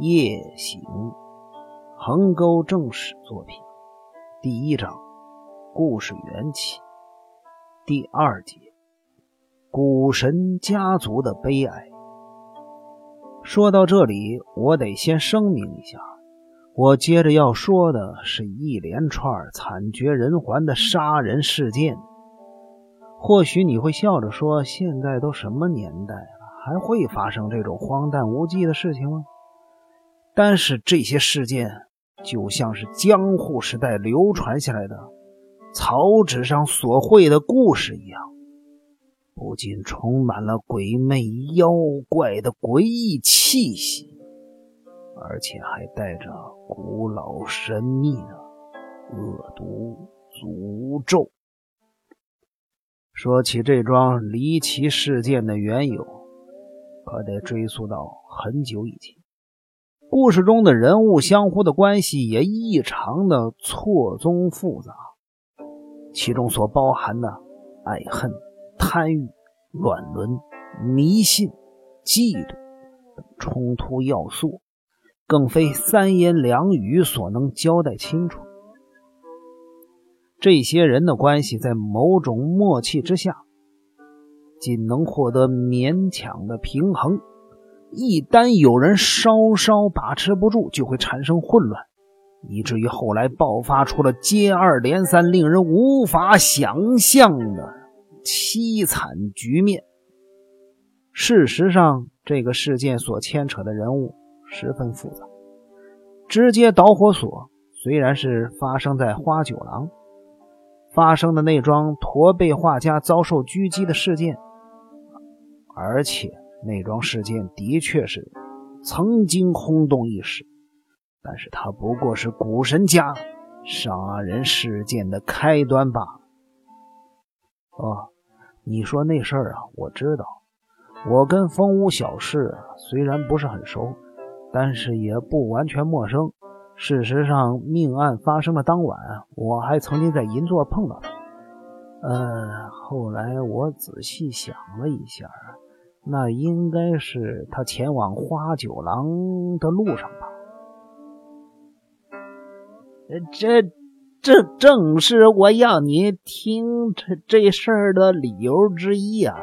夜行，横沟正史作品，第一章，故事缘起，第二节，古神家族的悲哀。说到这里，我得先声明一下，我接着要说的是一连串惨绝人寰的杀人事件。或许你会笑着说：“现在都什么年代了，还会发生这种荒诞无稽的事情吗？”但是这些事件就像是江户时代流传下来的草纸上所绘的故事一样，不仅充满了鬼魅妖怪的诡异气息，而且还带着古老神秘的恶毒诅咒。说起这桩离奇事件的缘由，可得追溯到很久以前。故事中的人物相互的关系也异常的错综复杂，其中所包含的爱恨、贪欲、乱伦、迷信、嫉妒等冲突要素，更非三言两语所能交代清楚。这些人的关系在某种默契之下，仅能获得勉强的平衡。一旦有人稍稍把持不住，就会产生混乱，以至于后来爆发出了接二连三、令人无法想象的凄惨局面。事实上，这个事件所牵扯的人物十分复杂。直接导火索虽然是发生在花九郎。发生的那桩驼背画家遭受狙击的事件，而且那桩事件的确是曾经轰动一时，但是它不过是古神家杀人事件的开端罢了。哦，你说那事儿啊，我知道，我跟风屋小事虽然不是很熟，但是也不完全陌生。事实上，命案发生的当晚，我还曾经在银座碰到他。呃，后来我仔细想了一下，那应该是他前往花九郎的路上吧。这，这正是我要你听这这事儿的理由之一啊！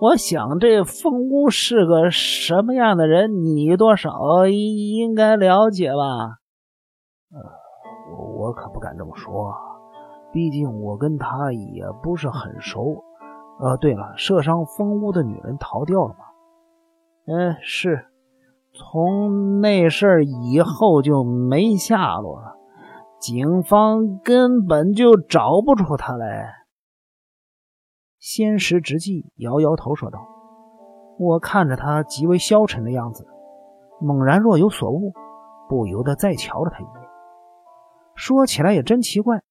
我想这风屋是个什么样的人，你多少应该了解吧？呃，我我可不敢这么说，毕竟我跟他也不是很熟。呃，对了，射伤风屋的女人逃掉了吗？嗯，是。从那事儿以后就没下落了，警方根本就找不出她来。仙石直纪摇摇头说道：“我看着他极为消沉的样子，猛然若有所悟，不由得再瞧了他一眼。”说起来也真奇怪，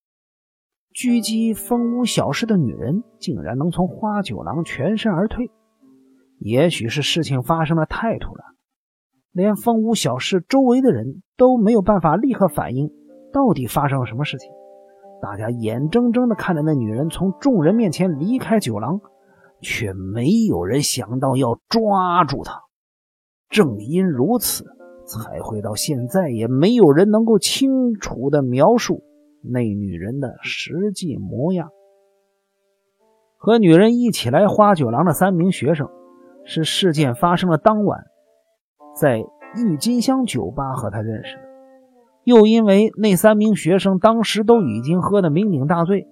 狙击风屋小氏的女人竟然能从花九郎全身而退。也许是事情发生的太突然，连风屋小氏周围的人都没有办法立刻反应到底发生了什么事情。大家眼睁睁地看着那女人从众人面前离开酒廊，却没有人想到要抓住她。正因如此。才会到现在也没有人能够清楚的描述那女人的实际模样。和女人一起来花酒廊的三名学生，是事件发生的当晚在郁金香酒吧和他认识的。又因为那三名学生当时都已经喝得酩酊大醉，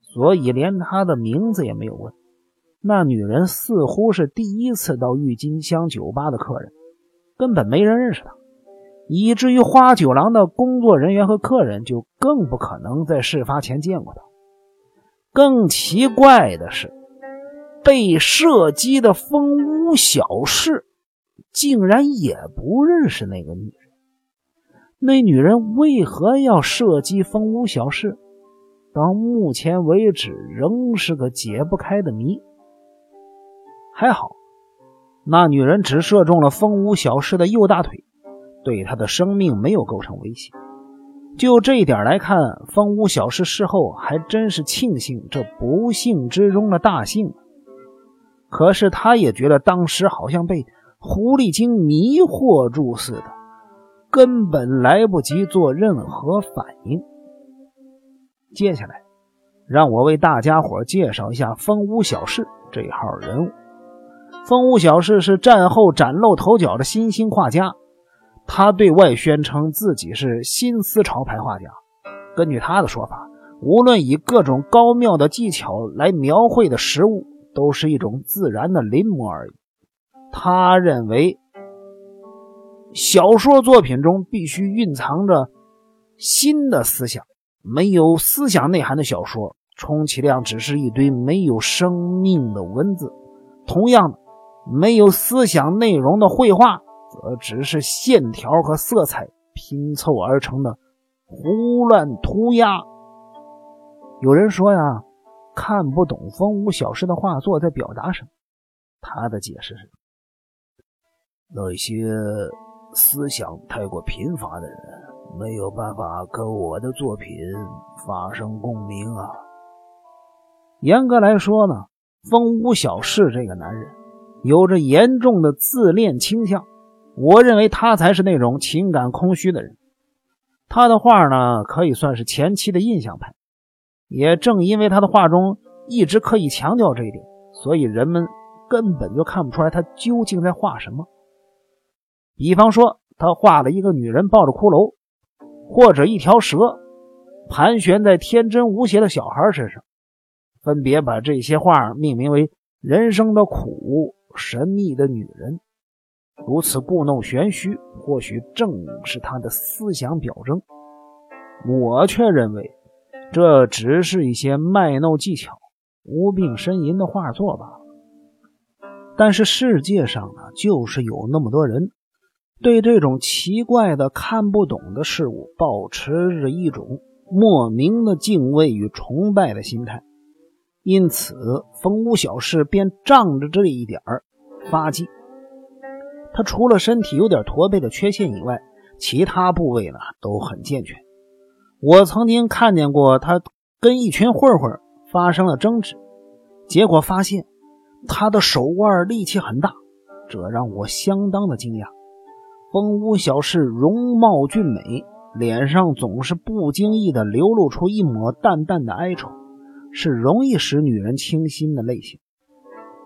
所以连他的名字也没有问。那女人似乎是第一次到郁金香酒吧的客人。根本没人认识她，以至于花九郎的工作人员和客人就更不可能在事发前见过他。更奇怪的是，被射击的风屋小氏竟然也不认识那个女人。那女人为何要射击风屋小氏？到目前为止仍是个解不开的谜。还好。那女人只射中了风屋小氏的右大腿，对他的生命没有构成威胁。就这一点来看，风屋小氏事后还真是庆幸这不幸之中的大幸。可是他也觉得当时好像被狐狸精迷惑住似的，根本来不及做任何反应。接下来，让我为大家伙介绍一下风屋小事这号人物。风屋小事是战后崭露头角的新兴画家，他对外宣称自己是新思潮派画家。根据他的说法，无论以各种高妙的技巧来描绘的实物，都是一种自然的临摹而已。他认为，小说作品中必须蕴藏着新的思想，没有思想内涵的小说，充其量只是一堆没有生命的文字。同样的。没有思想内容的绘画，则只是线条和色彩拼凑而成的胡乱涂鸦。有人说呀，看不懂风屋小事的画作在表达什么。他的解释是：那些思想太过贫乏的人，没有办法跟我的作品发生共鸣啊。严格来说呢，风屋小事这个男人。有着严重的自恋倾向，我认为他才是那种情感空虚的人。他的画呢，可以算是前期的印象派。也正因为他的画中一直刻意强调这一点，所以人们根本就看不出来他究竟在画什么。比方说，他画了一个女人抱着骷髅，或者一条蛇盘旋在天真无邪的小孩身上，分别把这些画命名为“人生的苦”。神秘的女人如此故弄玄虚，或许正是他的思想表征。我却认为，这只是一些卖弄技巧、无病呻吟的画作罢了。但是世界上呢，就是有那么多人，对这种奇怪的、看不懂的事物，保持着一种莫名的敬畏与崇拜的心态。因此，风屋小事便仗着这一点儿发迹。他除了身体有点驼背的缺陷以外，其他部位呢都很健全。我曾经看见过他跟一群混混发生了争执，结果发现他的手腕力气很大，这让我相当的惊讶。风屋小事容貌俊美，脸上总是不经意的流露出一抹淡淡的哀愁。是容易使女人倾心的类型，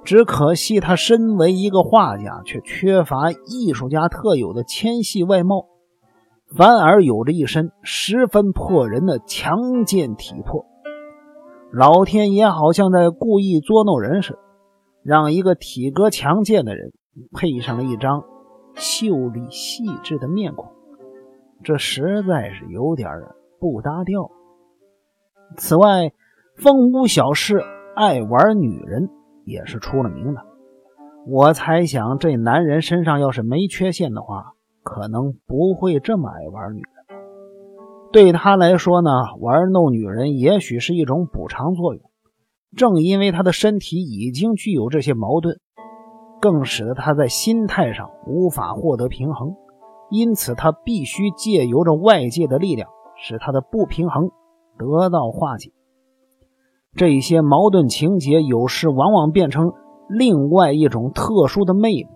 只可惜他身为一个画家，却缺乏艺术家特有的纤细外貌，反而有着一身十分破人的强健体魄。老天爷好像在故意捉弄人似的，让一个体格强健的人配上了一张秀丽细致的面孔，这实在是有点不搭调。此外，风屋小事爱玩女人也是出了名的。我猜想，这男人身上要是没缺陷的话，可能不会这么爱玩女人。对他来说呢，玩弄女人也许是一种补偿作用。正因为他的身体已经具有这些矛盾，更使得他在心态上无法获得平衡。因此，他必须借由着外界的力量，使他的不平衡得到化解。这些矛盾情节有时往往变成另外一种特殊的魅力，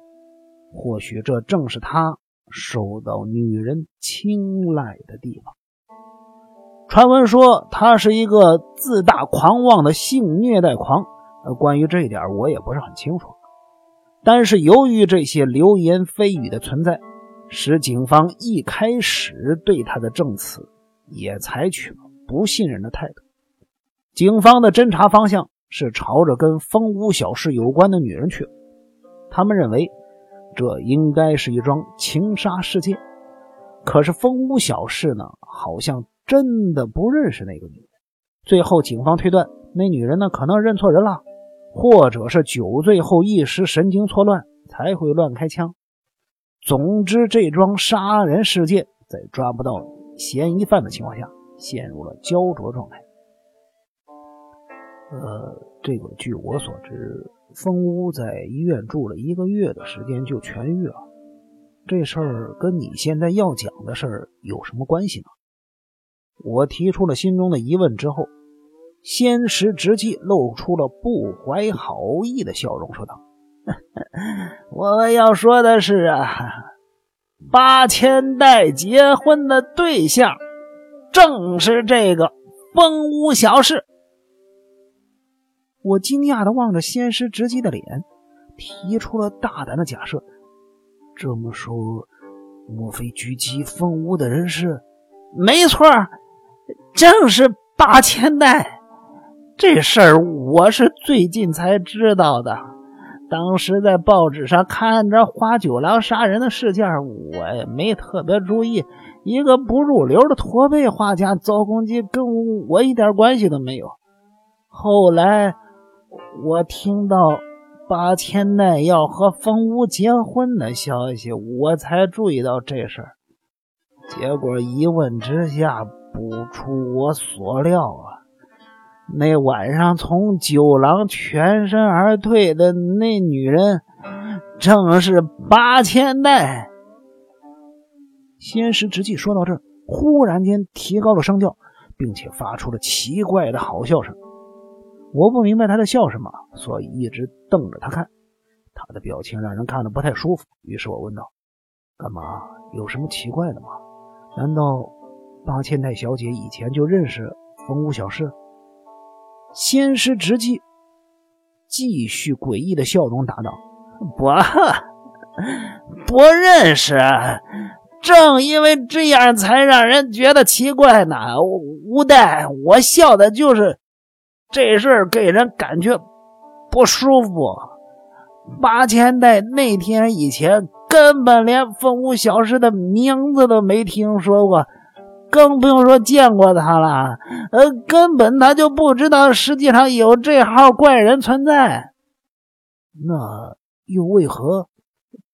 或许这正是他受到女人青睐的地方。传闻说他是一个自大狂妄的性虐待狂，呃，关于这一点我也不是很清楚。但是由于这些流言蜚语的存在，使警方一开始对他的证词也采取了不信任的态度。警方的侦查方向是朝着跟风屋小事有关的女人去。他们认为这应该是一桩情杀事件。可是风屋小事呢，好像真的不认识那个女人。最后，警方推断那女人呢可能认错人了，或者是酒醉后一时神经错乱才会乱开枪。总之，这桩杀人事件在抓不到嫌疑犯的情况下，陷入了焦灼状态。呃，这个据我所知，风屋在医院住了一个月的时间就痊愈了。这事儿跟你现在要讲的事儿有什么关系呢？我提出了心中的疑问之后，仙石直纪露出了不怀好意的笑容，说道：“我要说的是啊，八千代结婚的对象正是这个风屋小氏。我惊讶的望着仙师直击的脸，提出了大胆的假设：这么说，莫非狙击风屋的人是？没错，正是八千代。这事儿我是最近才知道的。当时在报纸上看着花九郎杀人的事件，我也没特别注意。一个不入流的驼背画家遭攻击，跟我一点关系都没有。后来我听到八千代要和风屋结婚的消息，我才注意到这事儿。结果一问之下，不出我所料啊。那晚上从酒廊全身而退的那女人，正是八千代。仙石直纪说到这儿，忽然间提高了声调，并且发出了奇怪的好笑声。我不明白他在笑什么，所以一直瞪着他看。他的表情让人看得不太舒服。于是我问道：“干嘛？有什么奇怪的吗？难道八千代小姐以前就认识风屋小氏？”仙师直击，继续诡异的笑容答道：“不，不认识。正因为这样，才让人觉得奇怪呢。无代，我笑的就是这事儿，给人感觉不舒服。八千代那天以前，根本连风屋小师的名字都没听说过。”更不用说见过他了，呃，根本他就不知道世界上有这号怪人存在。那又为何？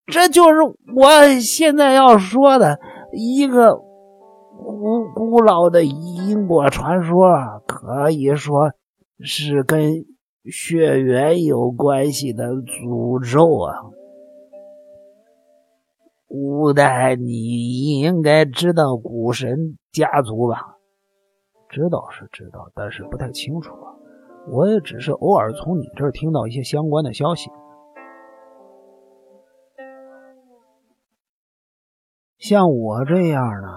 这就是我现在要说的一个古古老的因果传说，可以说是跟血缘有关系的诅咒啊。五代，你应该知道古神家族吧？知道是知道，但是不太清楚。我也只是偶尔从你这儿听到一些相关的消息。像我这样的，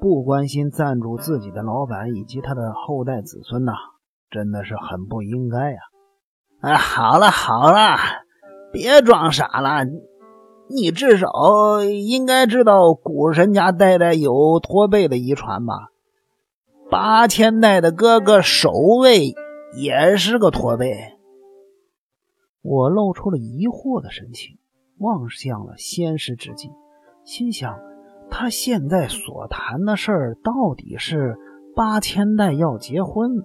不关心赞助自己的老板以及他的后代子孙呐，真的是很不应该呀！啊，好了好了，别装傻了。你至少应该知道，古神家代代有驼背的遗传吧？八千代的哥哥守卫也是个驼背。我露出了疑惑的神情，望向了仙师之境，心想：他现在所谈的事儿，到底是八千代要结婚，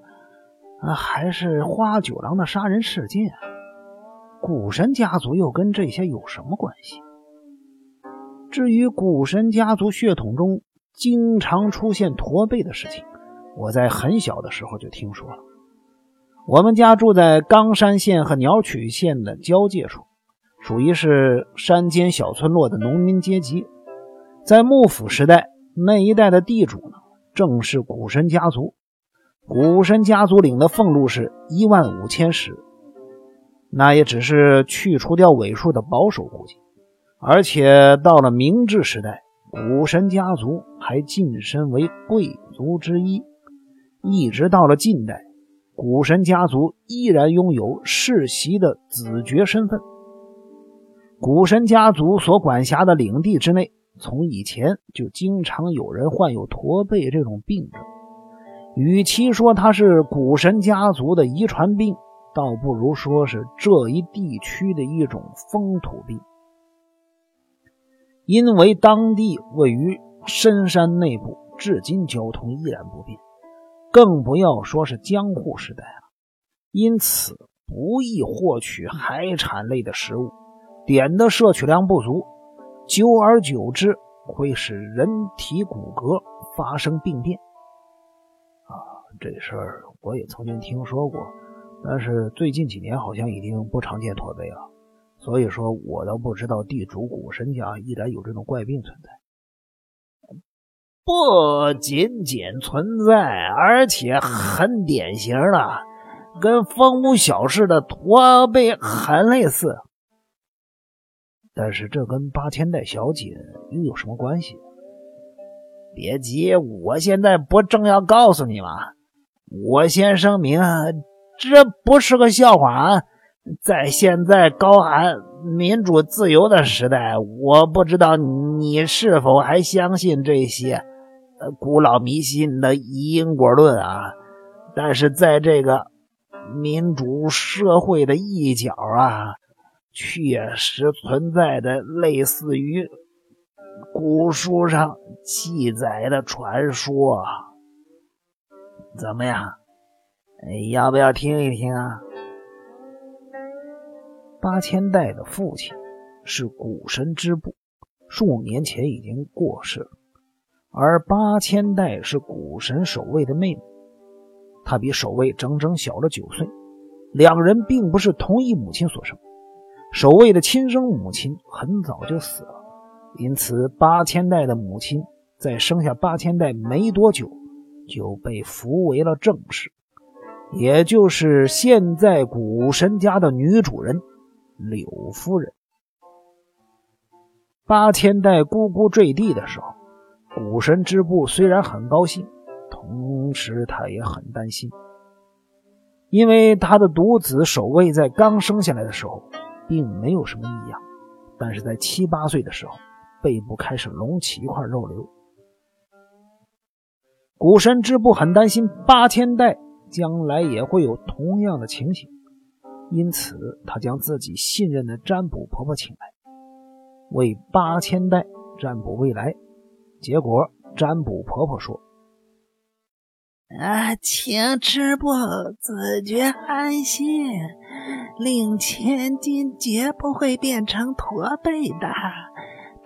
啊，还是花九郎的杀人事件？古神家族又跟这些有什么关系？至于古神家族血统中经常出现驼背的事情，我在很小的时候就听说了。我们家住在冈山县和鸟取县的交界处，属于是山间小村落的农民阶级。在幕府时代，那一带的地主呢，正是古神家族。古神家族领的俸禄是一万五千石，那也只是去除掉尾数的保守估计。而且到了明治时代，古神家族还晋升为贵族之一。一直到了近代，古神家族依然拥有世袭的子爵身份。古神家族所管辖的领地之内，从以前就经常有人患有驼背这种病症。与其说它是古神家族的遗传病，倒不如说是这一地区的一种风土病。因为当地位于深山内部，至今交通依然不便，更不要说是江户时代了。因此不易获取海产类的食物，碘的摄取量不足，久而久之会使人体骨骼发生病变。这事儿我也曾经听说过，但是最近几年好像已经不常见驼背了。所以说，我倒不知道地主古神家依然有这种怪病存在。不仅仅存在，而且很典型的，跟风屋小氏的驼背很类似。但是这跟八千代小姐又有什么关系？别急，我现在不正要告诉你吗？我先声明，这不是个笑话啊！在现在高喊民主自由的时代，我不知道你是否还相信这些古老迷信的因果论啊？但是在这个民主社会的一角啊，确实存在着类似于……古书上记载的传说，怎么样？要不要听一听啊？八千代的父亲是古神之部，数年前已经过世了，而八千代是古神守卫的妹妹，她比守卫整整小了九岁，两人并不是同一母亲所生，守卫的亲生母亲很早就死了。因此，八千代的母亲在生下八千代没多久，就被扶为了正室，也就是现在古神家的女主人柳夫人。八千代咕咕坠地的时候，古神之部虽然很高兴，同时他也很担心，因为他的独子守卫在刚生下来的时候并没有什么异样，但是在七八岁的时候。背部开始隆起一块肉瘤，古神之部很担心八千代将来也会有同样的情形，因此他将自己信任的占卜婆婆请来，为八千代占卜未来。结果占卜婆婆说：“啊，请之部自觉安心，令千金绝不会变成驼背的。”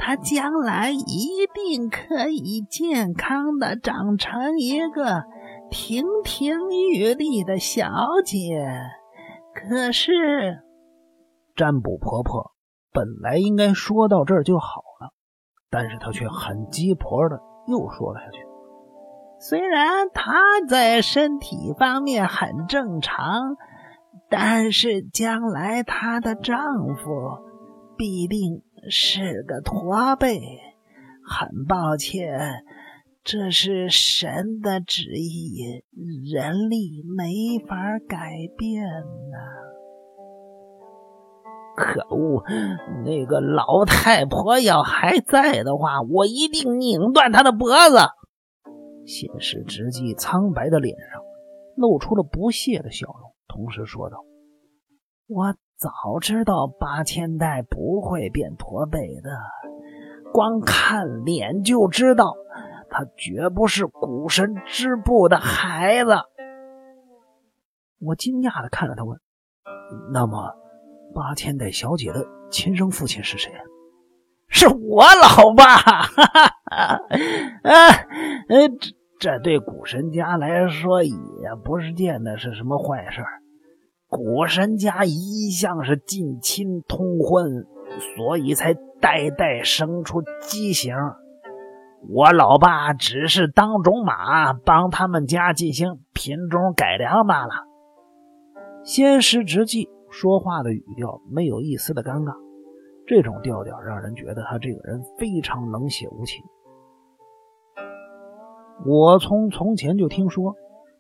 她将来一定可以健康的长成一个亭亭玉立的小姐。可是，占卜婆婆本来应该说到这儿就好了，但是她却很鸡婆的又说了下去。虽然她在身体方面很正常，但是将来她的丈夫必定。是个驼背，很抱歉，这是神的旨意，人力没法改变呐。可恶！那个老太婆要还在的话，我一定拧断她的脖子。谢氏直纪苍白的脸上露出了不屑的笑容，同时说道：“我。”早知道八千代不会变驼背的，光看脸就知道他绝不是古神织布的孩子。我惊讶的看着他问：“那么，八千代小姐的亲生父亲是谁？”“是我老爸。”“哈哈，啊，呃，这这对古神家来说也不是件的是什么坏事。”古神家一向是近亲通婚，所以才代代生出畸形。我老爸只是当种马，帮他们家进行品种改良罢了。仙师直纪说话的语调没有一丝的尴尬，这种调调让人觉得他这个人非常冷血无情。我从从前就听说，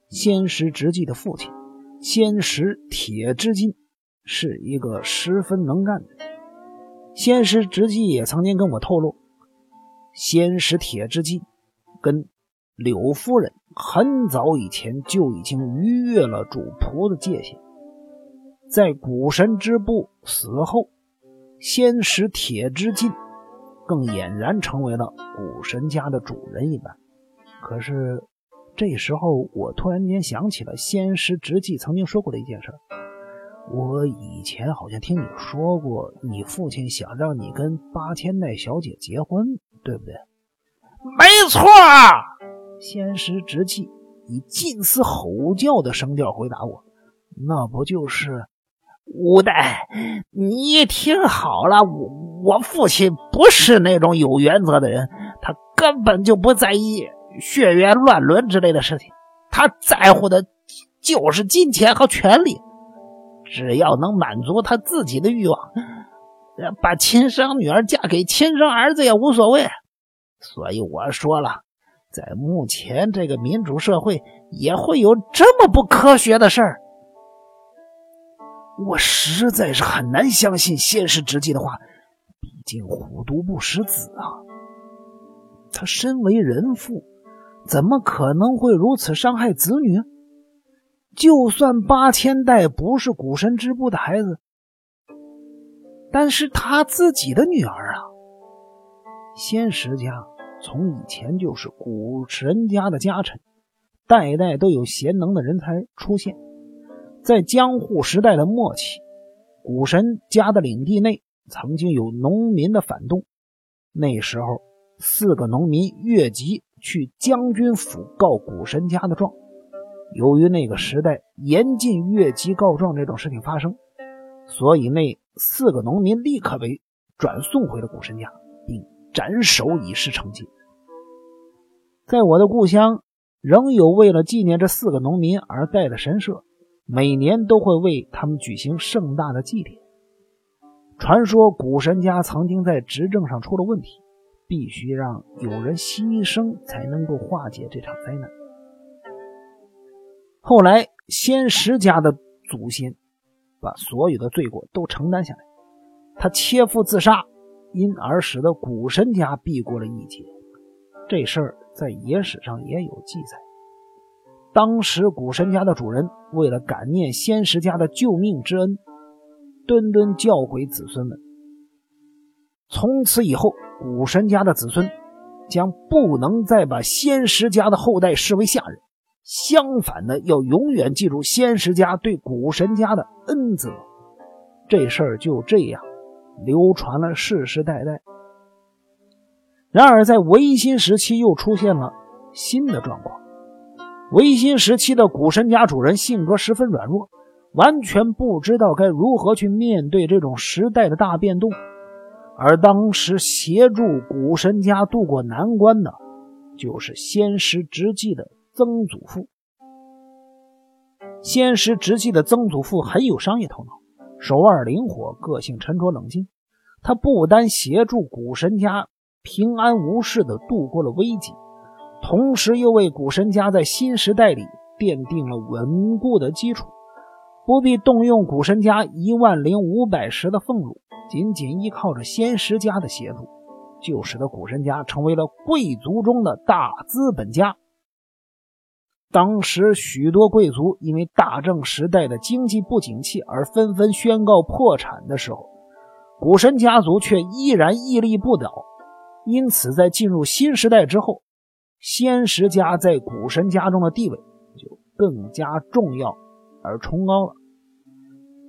仙师直纪的父亲。仙石铁之金是一个十分能干的人。仙石直纪也曾经跟我透露，仙石铁之金跟柳夫人很早以前就已经逾越了主仆的界限。在古神之部死后，仙石铁之金更俨然成为了古神家的主人一般。可是。这时候，我突然间想起了仙师直纪曾经说过的一件事。我以前好像听你说过，你父亲想让你跟八千代小姐结婚，对不对？没错。仙师直纪以近似吼叫的声调回答我：“那不就是五代？你听好了，我我父亲不是那种有原则的人，他根本就不在意。”血缘乱伦之类的事情，他在乎的就是金钱和权利。只要能满足他自己的欲望，把亲生女儿嫁给亲生儿子也无所谓。所以我说了，在目前这个民主社会，也会有这么不科学的事儿。我实在是很难相信先师直纪的话，毕竟虎毒不食子啊。他身为人父，怎么可能会如此伤害子女？就算八千代不是古神之部的孩子，但是他自己的女儿啊，仙石家从以前就是古神家的家臣，代代都有贤能的人才出现。在江户时代的末期，古神家的领地内曾经有农民的反动，那时候四个农民越级去将军府告古神家的状。由于那个时代严禁越级告状这种事情发生，所以那四个农民立刻被转送回了古神家，并斩首以示惩戒。在我的故乡，仍有为了纪念这四个农民而盖的神社，每年都会为他们举行盛大的祭典。传说古神家曾经在执政上出了问题，必须让有人牺牲才能够化解这场灾难。后来，仙石家的祖先把所有的罪过都承担下来，他切腹自杀，因而使得古神家避过了一劫。这事儿在野史上也有记载。当时古神家的主人为了感念仙石家的救命之恩，顿顿教诲子孙们：从此以后，古神家的子孙将不能再把先石家的后代视为下人。相反的，要永远记住先石家对古神家的恩泽。这事儿就这样流传了世世代代。然而，在维新时期又出现了新的状况。维新时期的古神家主人性格十分软弱，完全不知道该如何去面对这种时代的大变动。而当时协助古神家渡过难关的，就是先师直纪的。曾祖父，先师直系的曾祖父很有商业头脑，手腕灵活，个性沉着冷静。他不单协助古神家平安无事的度过了危机，同时又为古神家在新时代里奠定了稳固的基础。不必动用古神家一万零五百石的俸禄，仅仅依靠着仙石家的协助，就使得古神家成为了贵族中的大资本家。当时许多贵族因为大正时代的经济不景气而纷纷宣告破产的时候，古神家族却依然屹立不倒。因此，在进入新时代之后，仙石家在古神家中的地位就更加重要而崇高了。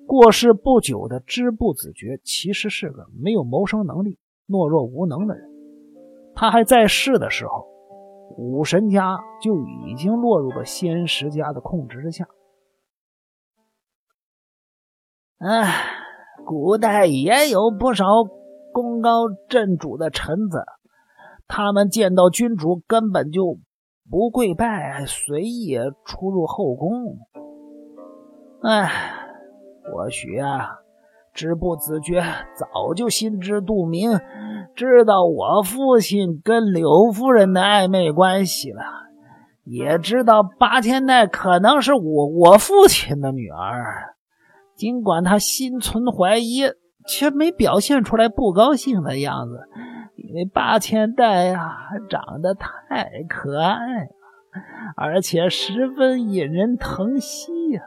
过世不久的织部子爵其实是个没有谋生能力、懦弱无能的人。他还在世的时候。武神家就已经落入了仙石家的控制之下。唉，古代也有不少功高震主的臣子，他们见到君主根本就不跪拜，随意出入后宫。唉，或许啊，织部子爵早就心知肚明。知道我父亲跟柳夫人的暧昧关系了，也知道八千代可能是我我父亲的女儿。尽管他心存怀疑，却没表现出来不高兴的样子，因为八千代呀长得太可爱了，而且十分引人疼惜呀。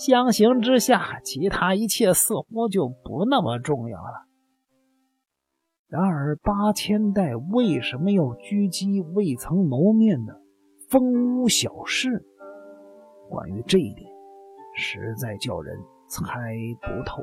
相形之下，其他一切似乎就不那么重要了。然而，八千代为什么要狙击未曾谋面的风屋小事？关于这一点，实在叫人猜不透。